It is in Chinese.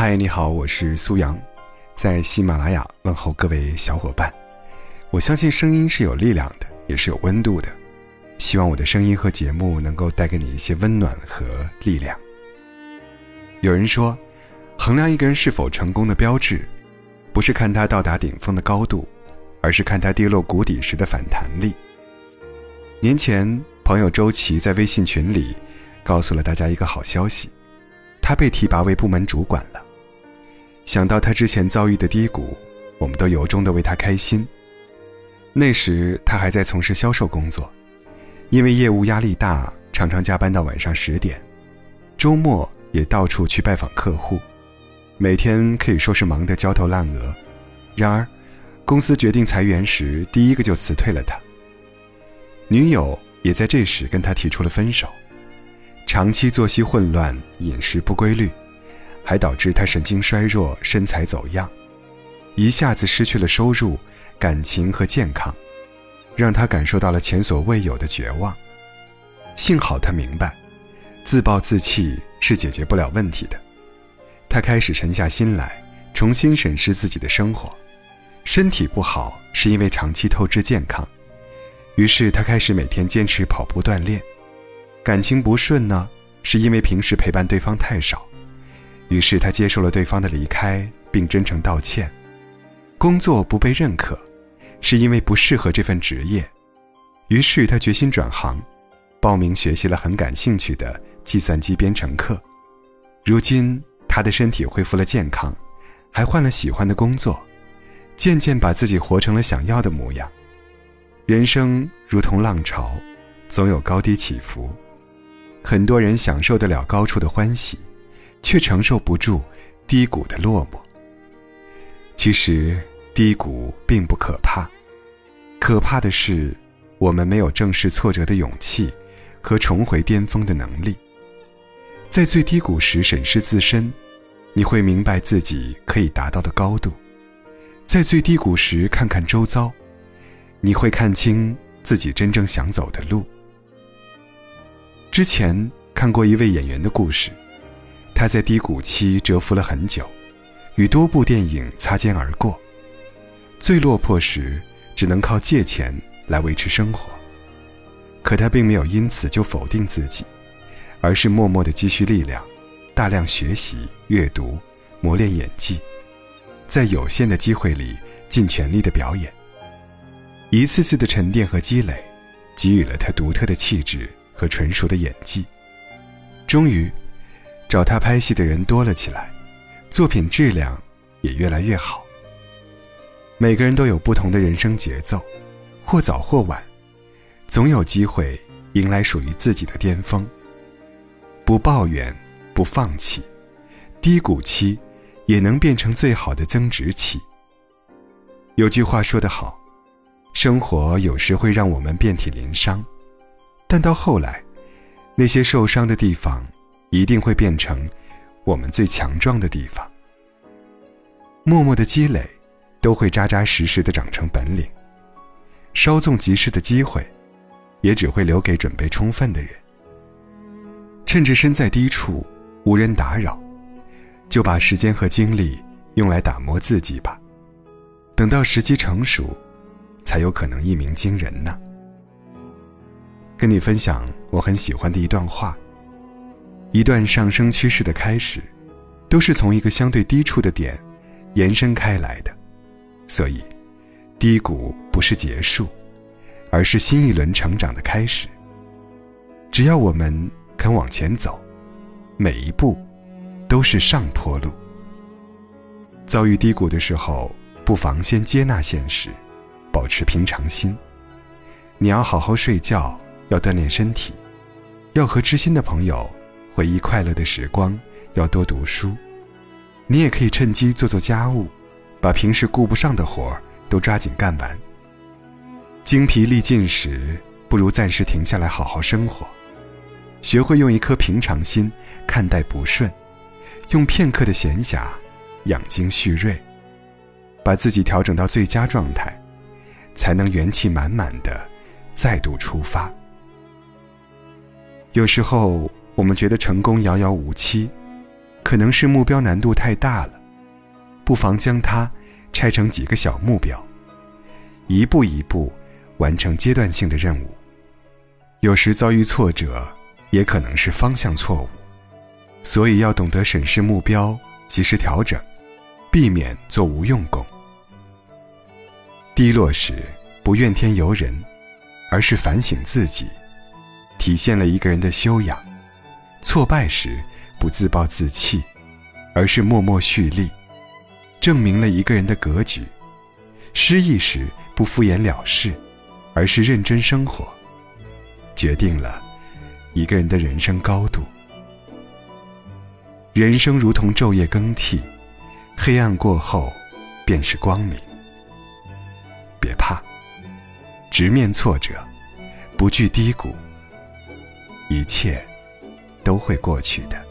嗨，你好，我是苏阳，在喜马拉雅问候各位小伙伴。我相信声音是有力量的，也是有温度的。希望我的声音和节目能够带给你一些温暖和力量。有人说，衡量一个人是否成功的标志，不是看他到达顶峰的高度，而是看他跌落谷底时的反弹力。年前，朋友周琦在微信群里告诉了大家一个好消息。他被提拔为部门主管了。想到他之前遭遇的低谷，我们都由衷的为他开心。那时他还在从事销售工作，因为业务压力大，常常加班到晚上十点，周末也到处去拜访客户，每天可以说是忙得焦头烂额。然而，公司决定裁员时，第一个就辞退了他。女友也在这时跟他提出了分手。长期作息混乱、饮食不规律，还导致他神经衰弱、身材走样，一下子失去了收入、感情和健康，让他感受到了前所未有的绝望。幸好他明白，自暴自弃是解决不了问题的。他开始沉下心来，重新审视自己的生活。身体不好是因为长期透支健康，于是他开始每天坚持跑步锻炼。感情不顺呢，是因为平时陪伴对方太少，于是他接受了对方的离开，并真诚道歉。工作不被认可，是因为不适合这份职业，于是他决心转行，报名学习了很感兴趣的计算机编程课。如今他的身体恢复了健康，还换了喜欢的工作，渐渐把自己活成了想要的模样。人生如同浪潮，总有高低起伏。很多人享受得了高处的欢喜，却承受不住低谷的落寞。其实低谷并不可怕，可怕的是我们没有正视挫折的勇气和重回巅峰的能力。在最低谷时审视自身，你会明白自己可以达到的高度；在最低谷时看看周遭，你会看清自己真正想走的路。之前看过一位演员的故事，他在低谷期蛰伏了很久，与多部电影擦肩而过。最落魄时，只能靠借钱来维持生活。可他并没有因此就否定自己，而是默默的积蓄力量，大量学习、阅读，磨练演技，在有限的机会里尽全力的表演。一次次的沉淀和积累，给予了他独特的气质。和纯熟的演技，终于，找他拍戏的人多了起来，作品质量也越来越好。每个人都有不同的人生节奏，或早或晚，总有机会迎来属于自己的巅峰。不抱怨，不放弃，低谷期也能变成最好的增值期。有句话说得好，生活有时会让我们遍体鳞伤。但到后来，那些受伤的地方，一定会变成我们最强壮的地方。默默的积累，都会扎扎实实的长成本领。稍纵即逝的机会，也只会留给准备充分的人。趁着身在低处，无人打扰，就把时间和精力用来打磨自己吧。等到时机成熟，才有可能一鸣惊人呢。跟你分享我很喜欢的一段话。一段上升趋势的开始，都是从一个相对低处的点延伸开来的，所以低谷不是结束，而是新一轮成长的开始。只要我们肯往前走，每一步都是上坡路。遭遇低谷的时候，不妨先接纳现实，保持平常心。你要好好睡觉。要锻炼身体，要和知心的朋友回忆快乐的时光，要多读书。你也可以趁机做做家务，把平时顾不上的活儿都抓紧干完。精疲力尽时，不如暂时停下来好好生活，学会用一颗平常心看待不顺，用片刻的闲暇养精蓄锐，把自己调整到最佳状态，才能元气满满的再度出发。有时候我们觉得成功遥遥无期，可能是目标难度太大了，不妨将它拆成几个小目标，一步一步完成阶段性的任务。有时遭遇挫折，也可能是方向错误，所以要懂得审视目标，及时调整，避免做无用功。低落时不怨天尤人，而是反省自己，体现了一个人的修养；挫败时不自暴自弃，而是默默蓄力，证明了一个人的格局；失意时不敷衍了事，而是认真生活。决定了一个人的人生高度。人生如同昼夜更替，黑暗过后便是光明。别怕，直面挫折，不惧低谷，一切都会过去的。